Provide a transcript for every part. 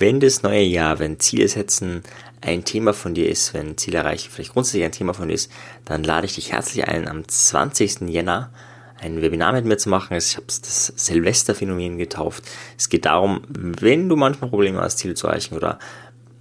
Wenn das neue Jahr, wenn Ziele setzen ein Thema von dir ist, wenn Ziel erreichen vielleicht grundsätzlich ein Thema von dir ist, dann lade ich dich herzlich ein, am 20. Jänner ein Webinar mit mir zu machen. Ich habe es das Silvesterphänomen getauft. Es geht darum, wenn du manchmal Probleme hast, Ziele zu erreichen oder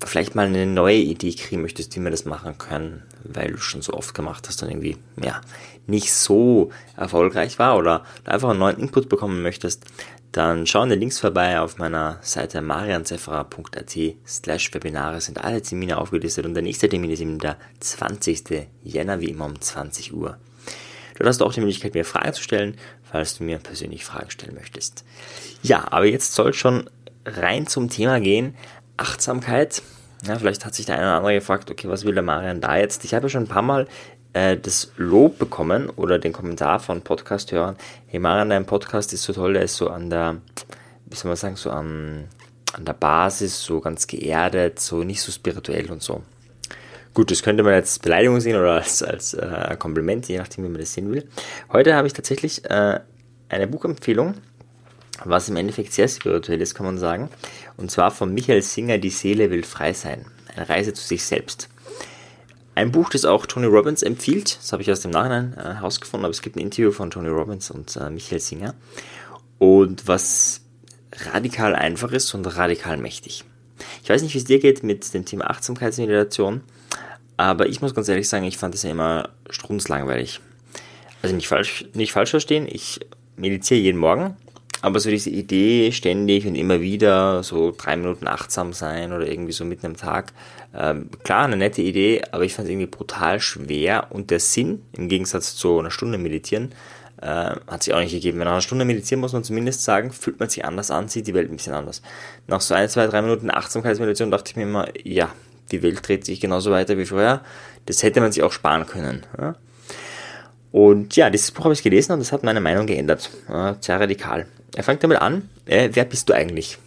vielleicht mal eine neue Idee kriegen möchtest, wie wir das machen können, weil du schon so oft gemacht hast und irgendwie, ja, nicht so erfolgreich war oder einfach einen neuen Input bekommen möchtest, dann schau in den Links vorbei auf meiner Seite marianzefra.at slash Webinare sind alle Termine aufgelistet und der nächste Termin ist eben der 20. Jänner, wie immer um 20 Uhr. Dort hast du auch die Möglichkeit, mir Fragen zu stellen, falls du mir persönlich Fragen stellen möchtest. Ja, aber jetzt soll schon rein zum Thema gehen. Achtsamkeit. Ja, vielleicht hat sich der eine oder andere gefragt, okay, was will der Marian da jetzt? Ich habe ja schon ein paar Mal äh, das Lob bekommen oder den Kommentar von Podcast-Hörern, hey Marian, dein Podcast ist so toll, der ist so an der, wie soll man sagen, so an, an der Basis, so ganz geerdet, so nicht so spirituell und so. Gut, das könnte man als Beleidigung sehen oder als, als äh, Kompliment, je nachdem, wie man das sehen will. Heute habe ich tatsächlich äh, eine Buchempfehlung, was im Endeffekt sehr spirituell ist, kann man sagen. Und zwar von Michael Singer, Die Seele will frei sein. Eine Reise zu sich selbst. Ein Buch, das auch Tony Robbins empfiehlt, das habe ich aus dem Nachhinein äh, herausgefunden, aber es gibt ein Interview von Tony Robbins und äh, Michael Singer. Und was radikal einfach ist und radikal mächtig. Ich weiß nicht, wie es dir geht mit dem Thema Achtsamkeitsmeditation, aber ich muss ganz ehrlich sagen, ich fand das ja immer strunzlangweilig. Also nicht falsch, nicht falsch verstehen, ich meditiere jeden Morgen, aber so diese Idee, ständig und immer wieder so drei Minuten achtsam sein oder irgendwie so mitten am Tag, ähm, klar, eine nette Idee, aber ich fand es irgendwie brutal schwer und der Sinn, im Gegensatz zu einer Stunde meditieren, äh, hat sich auch nicht gegeben. Wenn nach einer Stunde meditieren, muss man zumindest sagen, fühlt man sich anders an, sieht die Welt ein bisschen anders. Nach so ein, zwei, drei Minuten Achtsamkeitsmeditation dachte ich mir immer, ja, die Welt dreht sich genauso weiter wie vorher. Das hätte man sich auch sparen können. Ja? Und ja, dieses Buch habe ich gelesen und das hat meine Meinung geändert. Ja, sehr radikal. Er fängt damit an, äh, wer bist du eigentlich?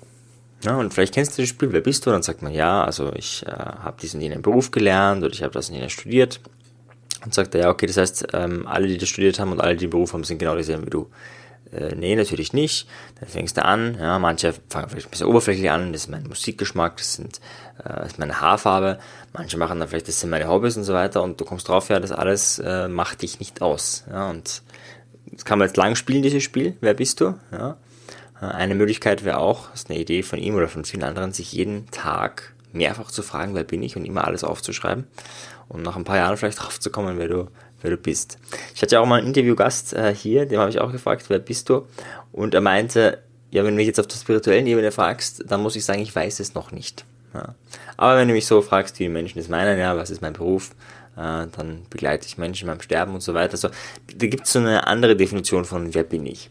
Ja, und vielleicht kennst du das Spiel, wer bist du? Dann sagt man, ja, also ich äh, habe diesen jenen Beruf gelernt oder ich habe das und jenes studiert. Und sagt er, ja, okay, das heißt, ähm, alle, die das studiert haben und alle, die den Beruf haben, sind genau dieselben wie du. Äh, nee, natürlich nicht. Dann fängst du an, ja, manche fangen vielleicht ein bisschen oberflächlich an, das ist mein Musikgeschmack, das, sind, äh, das ist meine Haarfarbe, manche machen dann vielleicht, das sind meine Hobbys und so weiter und du kommst drauf, ja, das alles äh, macht dich nicht aus. Ja, und das kann man jetzt lang spielen, dieses Spiel, wer bist du? Ja. Äh, eine Möglichkeit wäre auch, das ist eine Idee von ihm oder von vielen anderen, sich jeden Tag mehrfach zu fragen, wer bin ich und immer alles aufzuschreiben und nach ein paar Jahren vielleicht drauf zu kommen, wer du, wer du bist. Ich hatte ja auch mal einen Interviewgast äh, hier, dem habe ich auch gefragt, wer bist du? Und er meinte, ja, wenn du mich jetzt auf der spirituellen Ebene fragst, dann muss ich sagen, ich weiß es noch nicht. Ja. Aber wenn du mich so fragst, wie die Menschen es meinen, ja, was ist mein Beruf, äh, dann begleite ich Menschen beim Sterben und so weiter. Also, da gibt es so eine andere Definition von, wer bin ich?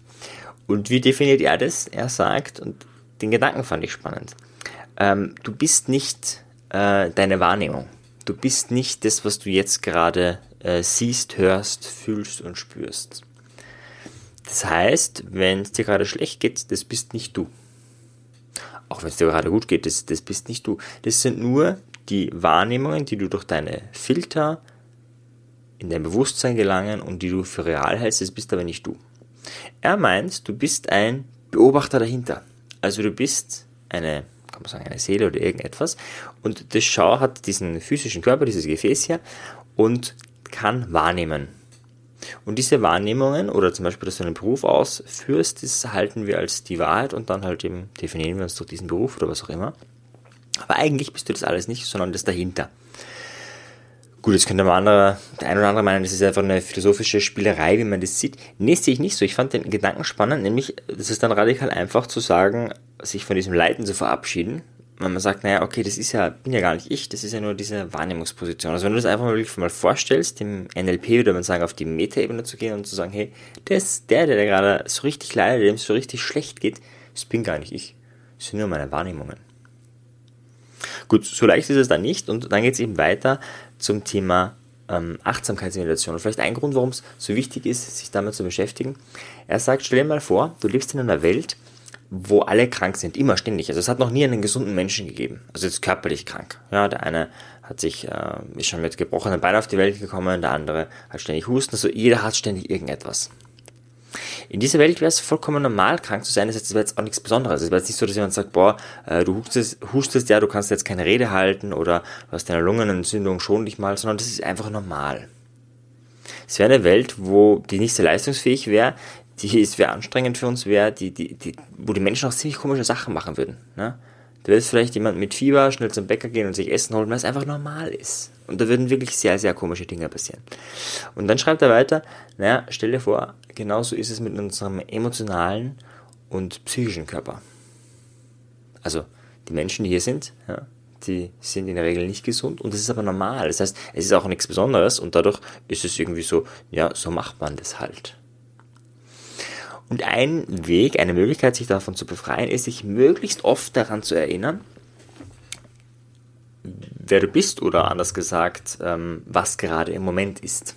Und wie definiert er das? Er sagt, und den Gedanken fand ich spannend, ähm, du bist nicht äh, deine Wahrnehmung. Du bist nicht das, was du jetzt gerade äh, siehst, hörst, fühlst und spürst. Das heißt, wenn es dir gerade schlecht geht, das bist nicht du. Auch wenn es dir gerade gut geht, das, das bist nicht du. Das sind nur die Wahrnehmungen, die du durch deine Filter in dein Bewusstsein gelangen und die du für real hältst, das bist aber nicht du. Er meint, du bist ein Beobachter dahinter. Also du bist eine, kann man sagen, eine Seele oder irgendetwas und das Schau hat diesen physischen Körper, dieses Gefäß hier und kann wahrnehmen. Und diese Wahrnehmungen oder zum Beispiel, dass du einen Beruf ausführst, das halten wir als die Wahrheit und dann halt eben definieren wir uns durch diesen Beruf oder was auch immer. Aber eigentlich bist du das alles nicht, sondern das dahinter. Gut, jetzt könnte man andere, der ein oder andere meinen, das ist einfach eine philosophische Spielerei, wie man das sieht. Nee, sehe ich nicht so. Ich fand den Gedanken spannend, nämlich, das ist dann radikal einfach zu sagen, sich von diesem Leiden zu verabschieden wenn man sagt, naja, okay, das ist ja, bin ja gar nicht ich, das ist ja nur diese Wahrnehmungsposition. Also wenn du das einfach mal wirklich mal vorstellst, dem NLP würde man sagen, auf die Metaebene zu gehen und zu sagen, hey, das, der, der gerade so richtig leidet, dem es so richtig schlecht geht, das bin gar nicht ich. Das sind nur meine Wahrnehmungen. Gut, so leicht ist es dann nicht und dann geht es eben weiter zum Thema ähm, Achtsamkeitsmeditation. Und vielleicht ein Grund, warum es so wichtig ist, sich damit zu beschäftigen. Er sagt, stell dir mal vor, du lebst in einer Welt, wo alle krank sind, immer ständig. Also es hat noch nie einen gesunden Menschen gegeben. Also jetzt körperlich krank. Ja, der eine hat sich, äh, ist schon mit gebrochenen Beinen auf die Welt gekommen, der andere hat ständig Husten. Also jeder hat ständig irgendetwas. In dieser Welt wäre es vollkommen normal, krank zu sein. Das wäre jetzt auch nichts Besonderes. Es wäre jetzt nicht so, dass jemand sagt, boah, äh, du hustest, hustest ja, du kannst jetzt keine Rede halten oder du hast deine Lungenentzündung, schon dich mal, sondern das ist einfach normal. Es wäre eine Welt, wo die nicht sehr leistungsfähig wäre, die es wäre anstrengend für uns wäre, die, die, die, wo die Menschen auch ziemlich komische Sachen machen würden. Ne? Da wird vielleicht jemand mit Fieber schnell zum Bäcker gehen und sich Essen holen, weil es einfach normal ist. Und da würden wirklich sehr, sehr komische Dinge passieren. Und dann schreibt er weiter, naja, stell dir vor, genauso ist es mit unserem emotionalen und psychischen Körper. Also, die Menschen, die hier sind, ja, die sind in der Regel nicht gesund und das ist aber normal. Das heißt, es ist auch nichts Besonderes und dadurch ist es irgendwie so, ja, so macht man das halt. Und ein Weg, eine Möglichkeit, sich davon zu befreien, ist, sich möglichst oft daran zu erinnern, wer du bist oder anders gesagt, ähm, was gerade im Moment ist.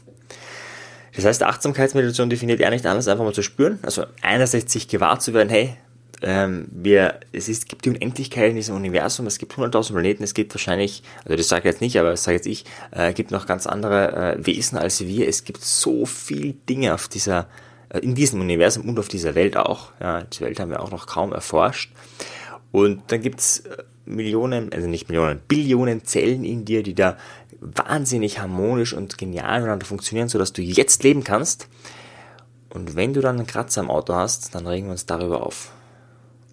Das heißt, Achtsamkeitsmeditation definiert ja nicht anders, einfach mal zu spüren. Also einerseits sich gewahr zu werden, hey, ähm, wir, es ist, gibt die Unendlichkeit in diesem Universum, es gibt 100.000 Planeten, es gibt wahrscheinlich, also das sage ich jetzt nicht, aber das sage jetzt ich, äh, gibt noch ganz andere äh, Wesen als wir. Es gibt so viele Dinge auf dieser in diesem Universum und auf dieser Welt auch. Ja, die Welt haben wir auch noch kaum erforscht. Und dann gibt's äh, Millionen, also nicht Millionen, Billionen Zellen in dir, die da wahnsinnig harmonisch und genial miteinander funktionieren, sodass du jetzt leben kannst. Und wenn du dann einen Kratzer am Auto hast, dann regen wir uns darüber auf.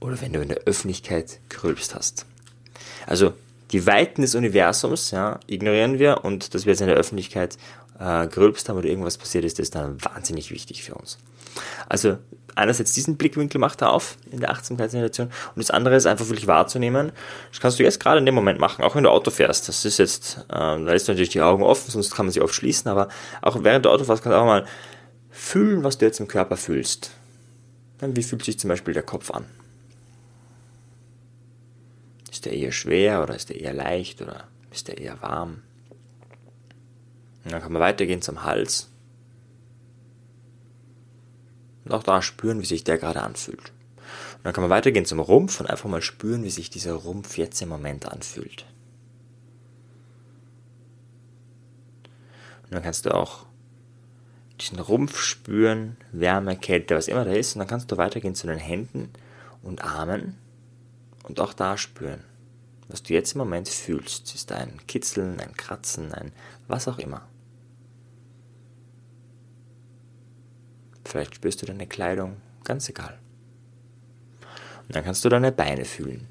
Oder wenn du in der Öffentlichkeit gerülpst hast. Also die Weiten des Universums ja, ignorieren wir und dass wir jetzt in der Öffentlichkeit äh, gerülpst haben oder irgendwas passiert ist, ist dann wahnsinnig wichtig für uns. Also einerseits diesen Blickwinkel macht er auf in der Achtsamkeitsmeditation und das andere ist einfach wirklich wahrzunehmen. Das kannst du jetzt gerade in dem Moment machen, auch wenn du Auto fährst. Das ist jetzt, äh, da ist natürlich die Augen offen, sonst kann man sie oft schließen, aber auch während du Auto fährst, kannst du auch mal fühlen, was du jetzt im Körper fühlst. Wie fühlt sich zum Beispiel der Kopf an? Ist der eher schwer oder ist der eher leicht oder ist der eher warm? Und dann kann man weitergehen zum Hals. Und auch da spüren, wie sich der gerade anfühlt. Und dann kann man weitergehen zum Rumpf und einfach mal spüren, wie sich dieser Rumpf jetzt im Moment anfühlt. Und dann kannst du auch diesen Rumpf spüren, Wärme, Kälte, was immer da ist. Und dann kannst du weitergehen zu den Händen und Armen und auch da spüren, was du jetzt im Moment fühlst. Ist ein Kitzeln, ein Kratzen, ein was auch immer. Vielleicht spürst du deine Kleidung, ganz egal. Und dann kannst du deine Beine fühlen.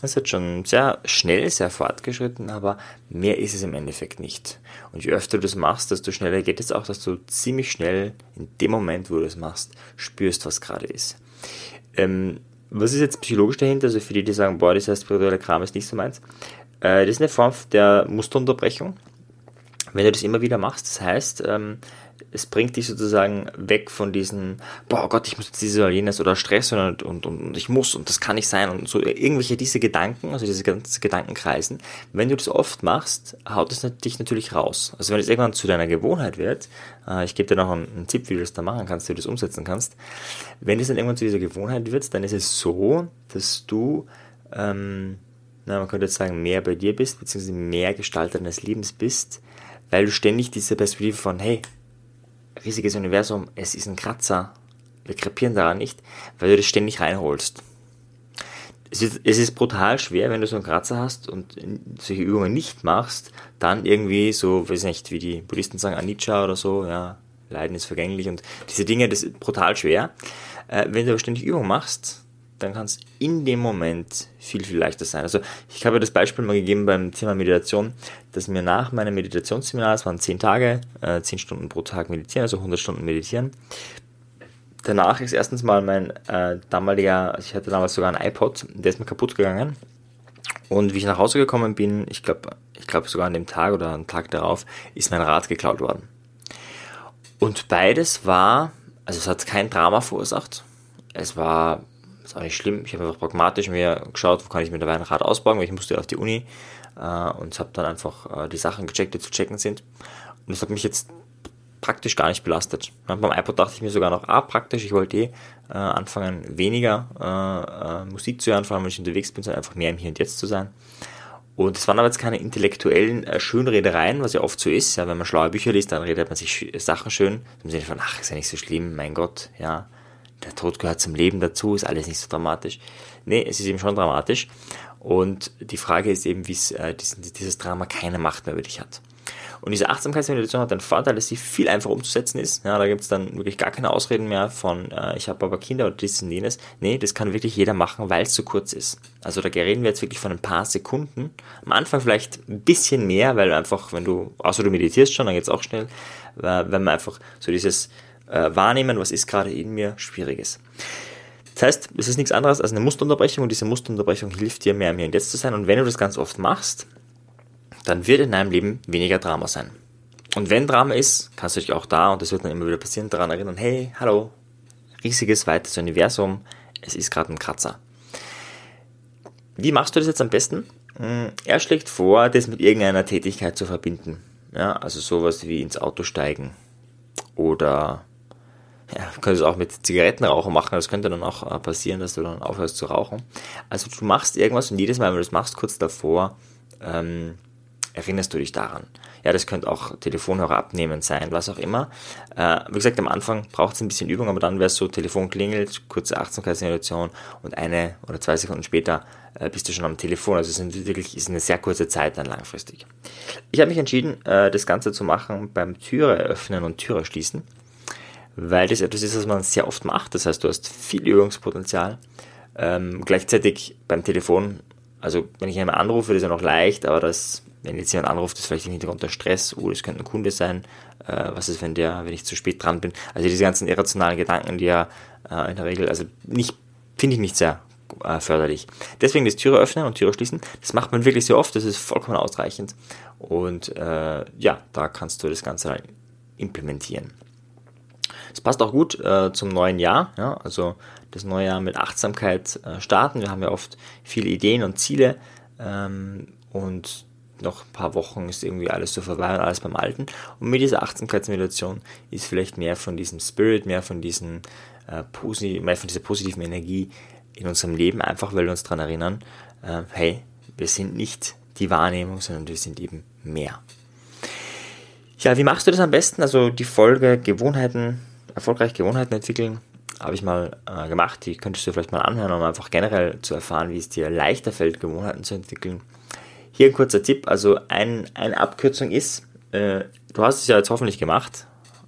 Das ist schon sehr schnell, sehr fortgeschritten, aber mehr ist es im Endeffekt nicht. Und je öfter du das machst, desto schneller geht es auch, dass du ziemlich schnell in dem Moment, wo du es machst, spürst, was gerade ist. Ähm, was ist jetzt psychologisch dahinter? Also für die, die sagen, boah, dieser spirituelle Kram ist nicht so meins. Äh, das ist eine Form der Musterunterbrechung. Wenn du das immer wieder machst, das heißt, ähm, es bringt dich sozusagen weg von diesem, boah Gott, ich muss jetzt dieses oder jenes oder Stress und, und, und ich muss und das kann nicht sein und so irgendwelche diese Gedanken, also diese ganzen Gedankenkreisen. Wenn du das oft machst, haut es dich natürlich raus. Also wenn es irgendwann zu deiner Gewohnheit wird, äh, ich gebe dir noch einen, einen, Tipp, wie du das da machen kannst, wie du das umsetzen kannst. Wenn es dann irgendwann zu dieser Gewohnheit wird, dann ist es so, dass du ähm, na, man könnte jetzt sagen, mehr bei dir bist, beziehungsweise mehr Gestalter deines Lebens bist, weil du ständig diese Perspektive von, hey, riesiges Universum, es ist ein Kratzer, wir krepieren daran nicht, weil du das ständig reinholst. Es ist, es ist brutal schwer, wenn du so einen Kratzer hast und solche Übungen nicht machst, dann irgendwie so, weiß nicht, wie die Buddhisten sagen, Anicca oder so, ja, Leiden ist vergänglich und diese Dinge, das ist brutal schwer. Äh, wenn du aber ständig Übungen machst, dann kann es in dem Moment viel, viel leichter sein. Also ich habe das Beispiel mal gegeben beim Thema Meditation, dass mir nach meinem Meditationsseminar, es waren 10 Tage, äh, 10 Stunden pro Tag meditieren, also 100 Stunden meditieren. Danach ist erstens mal mein äh, damaliger, also ich hatte damals sogar einen iPod, der ist mir kaputt gegangen. Und wie ich nach Hause gekommen bin, ich glaube ich glaub sogar an dem Tag oder am Tag darauf, ist mein Rad geklaut worden. Und beides war, also es hat kein Drama verursacht. Es war auch nicht schlimm. Ich habe einfach pragmatisch mir geschaut, wo kann ich mir dabei ein Rad ausbauen, weil ich musste auf die Uni äh, und habe dann einfach äh, die Sachen gecheckt, die zu checken sind. Und das hat mich jetzt praktisch gar nicht belastet. Ja, beim iPod dachte ich mir sogar noch, ah, praktisch, ich wollte eh äh, anfangen, weniger äh, äh, Musik zu hören, vor allem wenn ich unterwegs bin, sondern einfach mehr im Hier und Jetzt zu sein. Und es waren aber jetzt keine intellektuellen äh, Schönredereien, was ja oft so ist. Ja, wenn man schlaue Bücher liest, dann redet man sich Sachen schön. Im Sinne von, ach, ist ja nicht so schlimm, mein Gott, ja. Der Tod gehört zum Leben dazu, ist alles nicht so dramatisch. Nee, es ist eben schon dramatisch. Und die Frage ist eben, wie äh, dieses, Drama keine Macht mehr über dich hat. Und diese Achtsamkeitsmeditation hat den Vorteil, dass sie viel einfacher umzusetzen ist. Ja, da gibt es dann wirklich gar keine Ausreden mehr von, äh, ich habe aber Kinder oder dies und jenes. Nee, das kann wirklich jeder machen, weil es so kurz ist. Also da reden wir jetzt wirklich von ein paar Sekunden. Am Anfang vielleicht ein bisschen mehr, weil einfach, wenn du, außer du meditierst schon, dann geht es auch schnell, wenn man einfach so dieses äh, Wahrnehmen, was ist gerade in mir, schwierig ist. Das heißt, es ist nichts anderes als eine Musterunterbrechung und diese Musterunterbrechung hilft dir, mehr im und Jetzt zu sein. Und wenn du das ganz oft machst, dann wird in deinem Leben weniger Drama sein. Und wenn Drama ist, kannst du dich auch da, und das wird dann immer wieder passieren, daran erinnern, hey, hallo, riesiges, weites Universum, es ist gerade ein Kratzer. Wie machst du das jetzt am besten? Hm, er schlägt vor, das mit irgendeiner Tätigkeit zu verbinden. Ja, also sowas wie ins Auto steigen oder ja, könntest auch mit Zigarettenrauchen machen, das könnte dann auch äh, passieren, dass du dann aufhörst zu rauchen. Also du machst irgendwas und jedes Mal, wenn du das machst, kurz davor, ähm, erinnerst du dich daran. Ja, das könnte auch Telefonhörer abnehmen sein, was auch immer. Äh, wie gesagt, am Anfang braucht es ein bisschen Übung, aber dann wäre es so, Telefon klingelt, kurze Achtsamkeitssituation und eine oder zwei Sekunden später äh, bist du schon am Telefon. Also es ist wirklich ist eine sehr kurze Zeit dann langfristig. Ich habe mich entschieden, äh, das Ganze zu machen beim Türe öffnen und Türe schließen, weil das etwas ist, was man sehr oft macht. Das heißt, du hast viel Übungspotenzial. Ähm, gleichzeitig beim Telefon, also wenn ich jemanden anrufe, das ist ja noch leicht, aber das wenn jetzt jemand anruft, ist vielleicht im Hintergrund der Stress, oh, das könnte ein Kunde sein, äh, was ist, wenn der, wenn ich zu spät dran bin. Also diese ganzen irrationalen Gedanken, die ja äh, in der Regel, also nicht, finde ich nicht sehr äh, förderlich. Deswegen das Türe öffnen und Türe schließen, das macht man wirklich sehr oft, das ist vollkommen ausreichend. Und äh, ja, da kannst du das Ganze dann implementieren. Es passt auch gut äh, zum neuen Jahr, ja, also das neue Jahr mit Achtsamkeit äh, starten. Wir haben ja oft viele Ideen und Ziele ähm, und noch ein paar Wochen ist irgendwie alles so vorbei und alles beim Alten. Und mit dieser Achtsamkeitsmeditation ist vielleicht mehr von diesem Spirit, mehr von, diesen, äh, posi mehr von dieser positiven Energie in unserem Leben, einfach weil wir uns daran erinnern, äh, hey, wir sind nicht die Wahrnehmung, sondern wir sind eben mehr. Ja, wie machst du das am besten? Also die Folge Gewohnheiten, erfolgreich Gewohnheiten entwickeln, habe ich mal äh, gemacht. Die könntest du vielleicht mal anhören, um einfach generell zu erfahren, wie es dir leichter fällt, Gewohnheiten zu entwickeln. Hier ein kurzer Tipp, also ein, eine Abkürzung ist, äh, du hast es ja jetzt hoffentlich gemacht,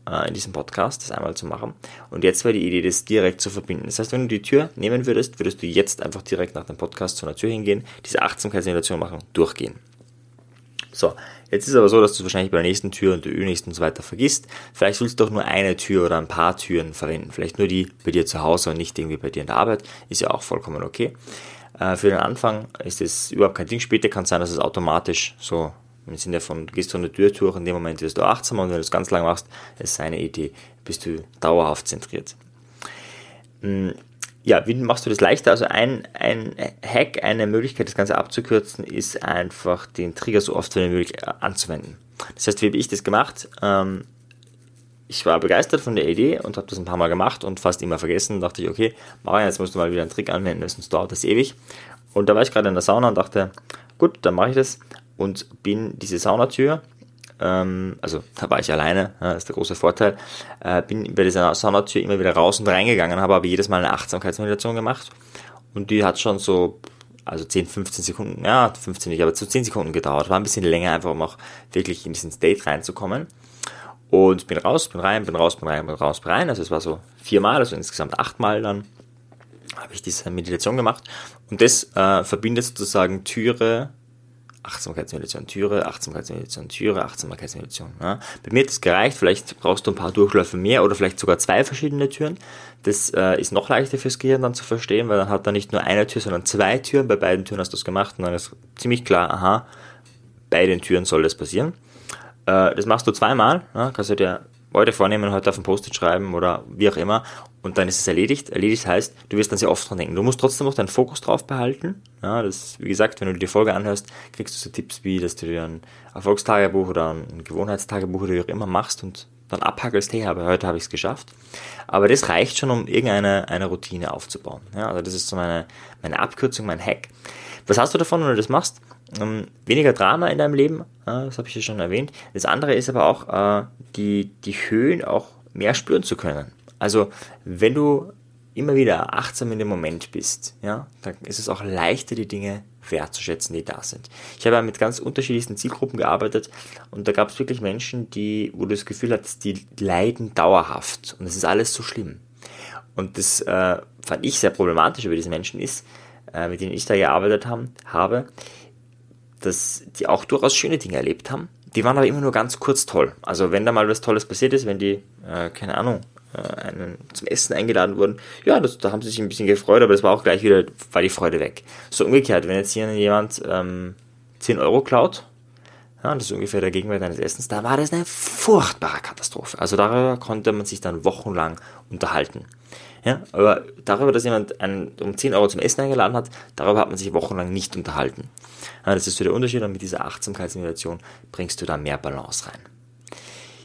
äh, in diesem Podcast, das einmal zu machen. Und jetzt wäre die Idee, das direkt zu verbinden. Das heißt, wenn du die Tür nehmen würdest, würdest du jetzt einfach direkt nach dem Podcast zu einer Tür hingehen, diese Achtsamkeitssituation machen, durchgehen. So, jetzt ist aber so, dass du wahrscheinlich bei der nächsten Tür und der nächsten und so weiter vergisst. Vielleicht willst du doch nur eine Tür oder ein paar Türen verwenden. Vielleicht nur die bei dir zu Hause und nicht irgendwie bei dir in der Arbeit. Ist ja auch vollkommen okay. Äh, für den Anfang ist es überhaupt kein Ding. Später kann es sein, dass es automatisch so im Sinne von, du gehst von der Tür durch, in dem Moment wirst du achtsamer und wenn du es ganz lang machst, ist seine Idee, bist du dauerhaft zentriert. Hm, ja, wie machst du das leichter? Also ein, ein Hack, eine Möglichkeit, das Ganze abzukürzen, ist einfach den Trigger so oft wie möglich äh, anzuwenden. Das heißt, wie habe ich das gemacht? Ähm, ich war begeistert von der Idee und habe das ein paar Mal gemacht und fast immer vergessen. Dachte ich, okay, Marian, jetzt musst du mal wieder einen Trick anwenden, sonst dauert das ewig. Und da war ich gerade in der Sauna und dachte, gut, dann mache ich das und bin diese Saunatür, ähm, also da war ich alleine, ja, ist der große Vorteil, äh, bin bei dieser Saunatür immer wieder raus und reingegangen, habe aber jedes Mal eine Achtsamkeitsmeditation gemacht und die hat schon so also 10, 15 Sekunden, ja, 15 nicht, aber so 10 Sekunden gedauert. War ein bisschen länger, einfach um auch wirklich in diesen State reinzukommen. Und bin raus, bin rein, bin raus, bin rein, bin raus, bin rein. Also es war so viermal, also insgesamt achtmal dann habe ich diese Meditation gemacht. Und das äh, verbindet sozusagen Türe, Achtsamkeitsmeditation, Türe, Achtsamkeitsmeditation, Türe, Achtsamkeitsmeditation. Ja. Bei mir hat das gereicht, vielleicht brauchst du ein paar Durchläufe mehr oder vielleicht sogar zwei verschiedene Türen. Das äh, ist noch leichter fürs Gehirn dann zu verstehen, weil dann hat er nicht nur eine Tür, sondern zwei Türen. Bei beiden Türen hast du es gemacht und dann ist ziemlich klar, aha, bei den Türen soll das passieren. Äh, das machst du zweimal, ja, kannst du dir heute vornehmen, heute auf ein Post-it schreiben oder wie auch immer und dann ist es erledigt. Erledigt heißt, du wirst dann sehr oft dran denken. Du musst trotzdem noch deinen Fokus drauf behalten. Ja, das, wie gesagt, wenn du die Folge anhörst, kriegst du so Tipps wie, dass du dir ein Erfolgstagebuch oder ein Gewohnheitstagebuch oder wie auch immer machst und dann abhackelst, hey, aber heute habe ich es geschafft. Aber das reicht schon, um irgendeine eine Routine aufzubauen. Ja, also das ist so meine, meine Abkürzung, mein Hack. Was hast du davon, wenn du das machst? Ähm, weniger Drama in deinem Leben, äh, das habe ich ja schon erwähnt. Das andere ist aber auch, äh, die, die Höhen auch mehr spüren zu können. Also, wenn du immer wieder achtsam in dem Moment bist, ja, dann ist es auch leichter, die Dinge wertzuschätzen, die da sind. Ich habe mit ganz unterschiedlichsten Zielgruppen gearbeitet und da gab es wirklich Menschen, die, wo du das Gefühl hattest, die leiden dauerhaft und es ist alles so schlimm. Und das äh, fand ich sehr problematisch über diese Menschen ist, äh, mit denen ich da gearbeitet haben, habe, dass die auch durchaus schöne Dinge erlebt haben. Die waren aber immer nur ganz kurz toll. Also wenn da mal was Tolles passiert ist, wenn die, äh, keine Ahnung, äh, einen zum Essen eingeladen wurden, ja, das, da haben sie sich ein bisschen gefreut, aber das war auch gleich wieder, war die Freude weg. So umgekehrt, wenn jetzt hier jemand ähm, 10 Euro klaut, ja, das ist ungefähr der Gegenwert eines Essens, da war das eine furchtbare Katastrophe. Also darüber konnte man sich dann wochenlang unterhalten. Ja, aber darüber, dass jemand einen, um 10 Euro zum Essen eingeladen hat, darüber hat man sich wochenlang nicht unterhalten. Ja, das ist so der Unterschied und mit dieser Achtsamkeitsmeditation bringst du da mehr Balance rein.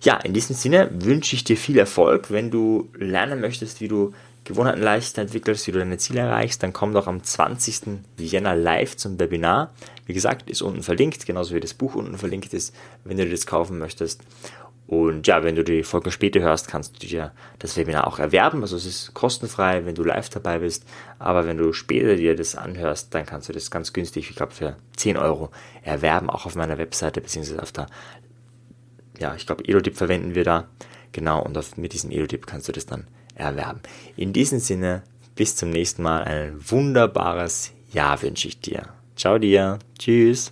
Ja, in diesem Sinne wünsche ich dir viel Erfolg. Wenn du lernen möchtest, wie du Gewohnheiten leichter entwickelst, wie du deine Ziele erreichst, dann komm doch am 20. Jänner live zum Webinar. Wie gesagt, ist unten verlinkt, genauso wie das Buch unten verlinkt ist, wenn du das kaufen möchtest. Und ja, wenn du die Folge später hörst, kannst du dir das Webinar auch erwerben. Also es ist kostenfrei, wenn du live dabei bist. Aber wenn du später dir das anhörst, dann kannst du das ganz günstig, ich glaube für 10 Euro erwerben, auch auf meiner Webseite beziehungsweise auf der, ja, ich glaube Elodip verwenden wir da. Genau, und auf, mit diesem Elodip kannst du das dann erwerben. In diesem Sinne, bis zum nächsten Mal. Ein wunderbares Jahr wünsche ich dir. Ciao dir. Tschüss.